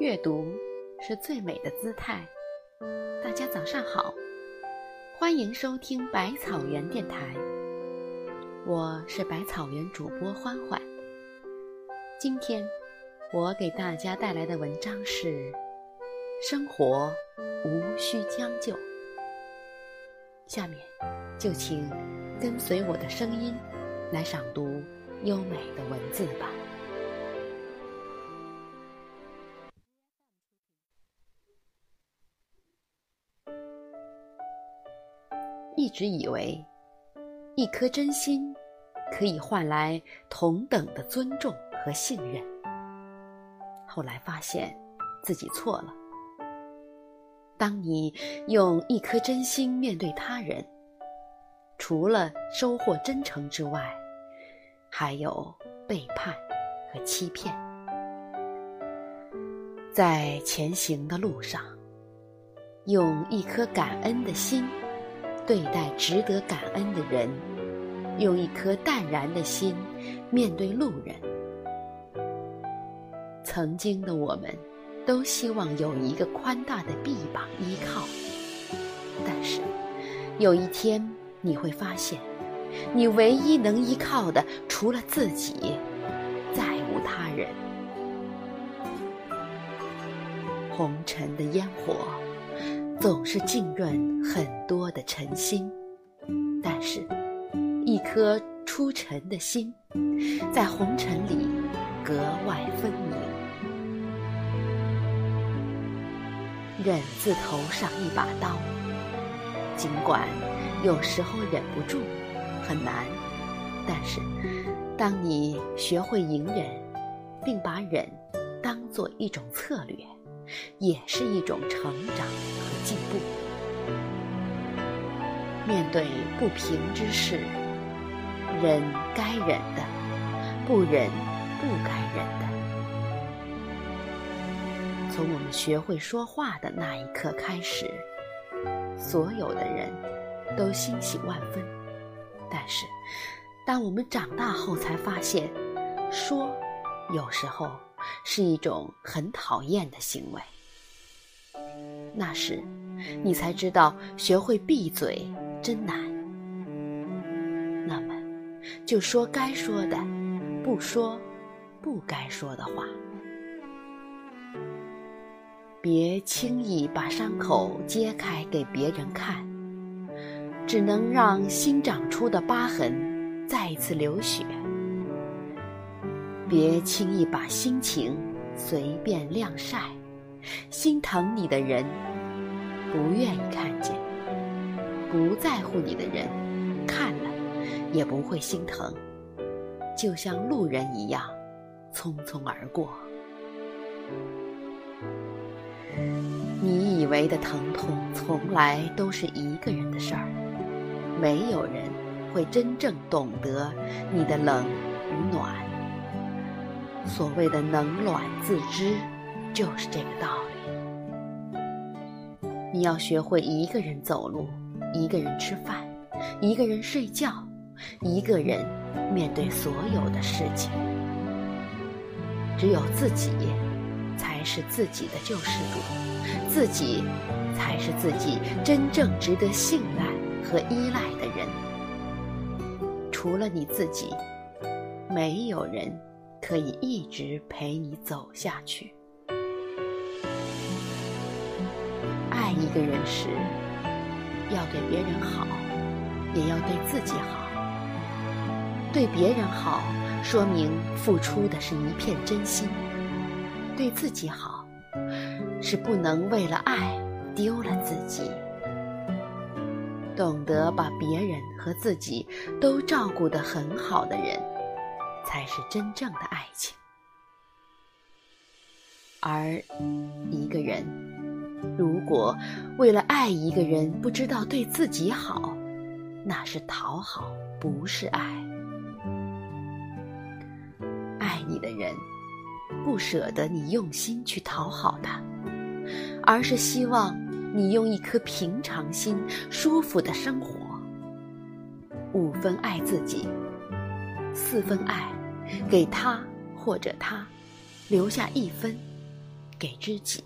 阅读是最美的姿态。大家早上好，欢迎收听百草园电台，我是百草园主播欢欢。今天我给大家带来的文章是：生活无需将就。下面就请跟随我的声音来赏读优美的文字吧。一直以为，一颗真心可以换来同等的尊重和信任。后来发现自己错了。当你用一颗真心面对他人，除了收获真诚之外，还有背叛和欺骗。在前行的路上，用一颗感恩的心。对待值得感恩的人，用一颗淡然的心面对路人。曾经的我们，都希望有一个宽大的臂膀依靠。但是，有一天你会发现，你唯一能依靠的，除了自己，再无他人。红尘的烟火。总是浸润很多的尘心，但是，一颗出尘的心，在红尘里格外分明。忍字头上一把刀，尽管有时候忍不住，很难，但是，当你学会隐忍，并把忍当做一种策略。也是一种成长和进步。面对不平之事，忍该忍的，不忍不该忍的。从我们学会说话的那一刻开始，所有的人都欣喜万分。但是，当我们长大后，才发现，说有时候。是一种很讨厌的行为。那时，你才知道学会闭嘴真难。那么，就说该说的，不说不该说的话。别轻易把伤口揭开给别人看，只能让新长出的疤痕再次流血。别轻易把心情随便晾晒，心疼你的人不愿意看见，不在乎你的人看了也不会心疼，就像路人一样匆匆而过。你以为的疼痛，从来都是一个人的事儿，没有人会真正懂得你的冷与暖。所谓的冷暖自知，就是这个道理。你要学会一个人走路，一个人吃饭，一个人睡觉，一个人面对所有的事情。只有自己，才是自己的救世主，自己才是自己真正值得信赖和依赖的人。除了你自己，没有人。可以一直陪你走下去。爱一个人时，要对别人好，也要对自己好。对别人好，说明付出的是一片真心；对自己好，是不能为了爱丢了自己。懂得把别人和自己都照顾得很好的人。才是真正的爱情，而一个人如果为了爱一个人不知道对自己好，那是讨好，不是爱。爱你的人不舍得你用心去讨好他，而是希望你用一颗平常心、舒服的生活。五分爱自己，四分爱给他或者他，留下一分给知己。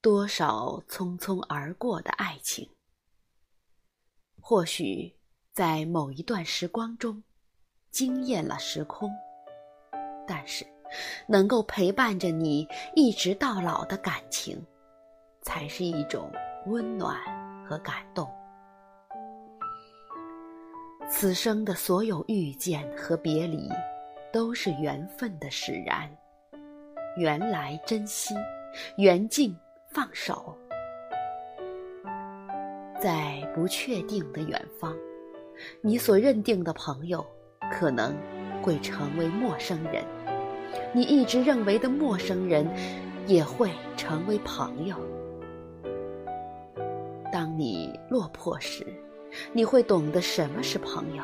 多少匆匆而过的爱情，或许在某一段时光中惊艳了时空，但是能够陪伴着你一直到老的感情，才是一种温暖和感动。此生的所有遇见和别离，都是缘分的使然。缘来珍惜，缘尽。放手，在不确定的远方，你所认定的朋友可能会成为陌生人；你一直认为的陌生人也会成为朋友。当你落魄时，你会懂得什么是朋友；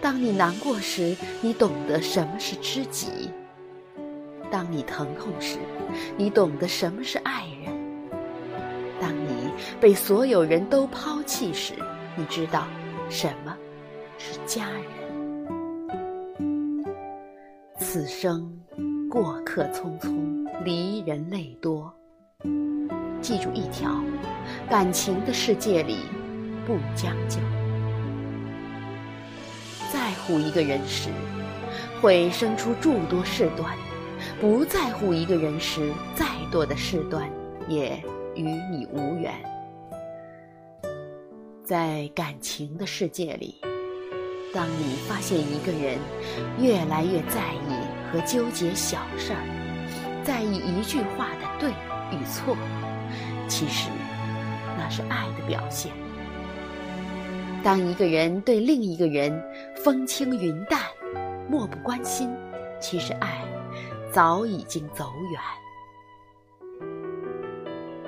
当你难过时，你懂得什么是知己；当你疼痛时，你懂得什么是爱人。当你被所有人都抛弃时，你知道什么是家人？此生过客匆匆，离人泪多。记住一条：感情的世界里不将就。在乎一个人时，会生出诸多事端；不在乎一个人时，再多的事端也与你无缘。在感情的世界里，当你发现一个人越来越在意和纠结小事儿，在意一句话的对与错，其实那是爱的表现。当一个人对另一个人风轻云淡、漠不关心，其实爱早已经走远。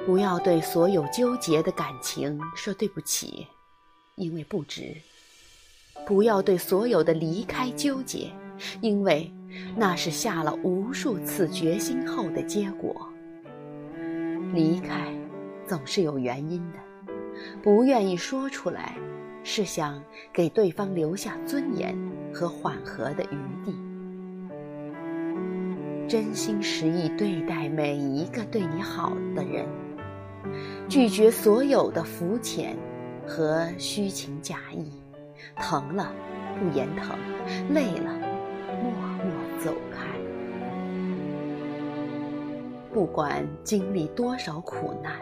不要对所有纠结的感情说对不起，因为不值；不要对所有的离开纠结，因为那是下了无数次决心后的结果。离开总是有原因的，不愿意说出来，是想给对方留下尊严和缓和的余地。真心实意对待每一个对你好的人。拒绝所有的肤浅和虚情假意，疼了不言疼，累了走开。不管经历多少苦难，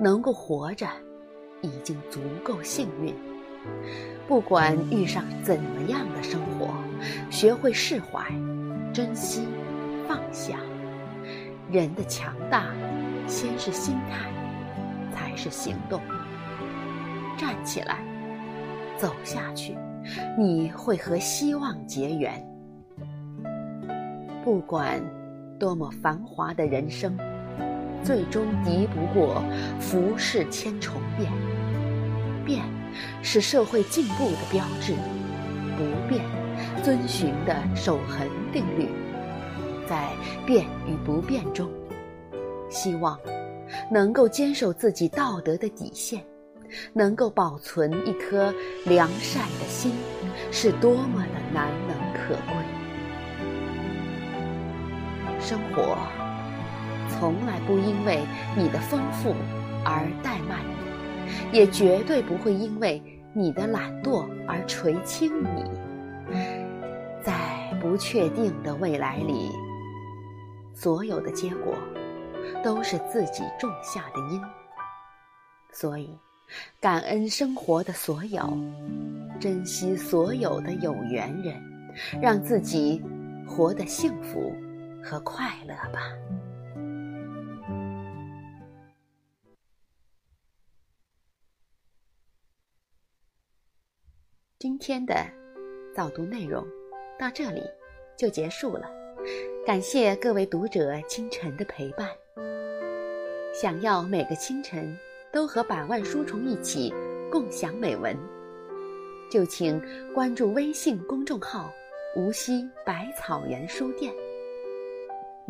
能够活着已经足够幸运。不管遇上怎么样的生活，学会释怀、珍惜、放下。人的强大，先是心态。才是行动。站起来，走下去，你会和希望结缘。不管多么繁华的人生，最终敌不过浮世千重变。变是社会进步的标志，不变，遵循的守恒定律。在变与不变中，希望。能够坚守自己道德的底线，能够保存一颗良善的心，是多么的难能可贵。生活从来不因为你的丰富而怠慢你，也绝对不会因为你的懒惰而垂青你。在不确定的未来里，所有的结果。都是自己种下的因，所以感恩生活的所有，珍惜所有的有缘人，让自己活得幸福和快乐吧。今天的早读内容到这里就结束了，感谢各位读者清晨的陪伴。想要每个清晨都和百万书虫一起共享美文，就请关注微信公众号“无锡百草园书店”。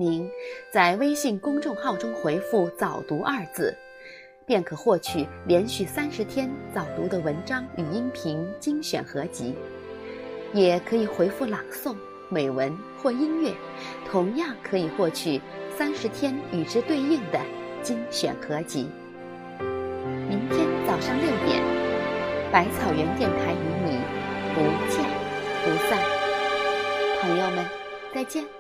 您在微信公众号中回复“早读”二字，便可获取连续三十天早读的文章与音频精选合集，也可以回复朗诵、美文或音乐，同样可以获取三十天与之对应的精选合集。明天早上六点，百草园电台与你不见不散。朋友们，再见。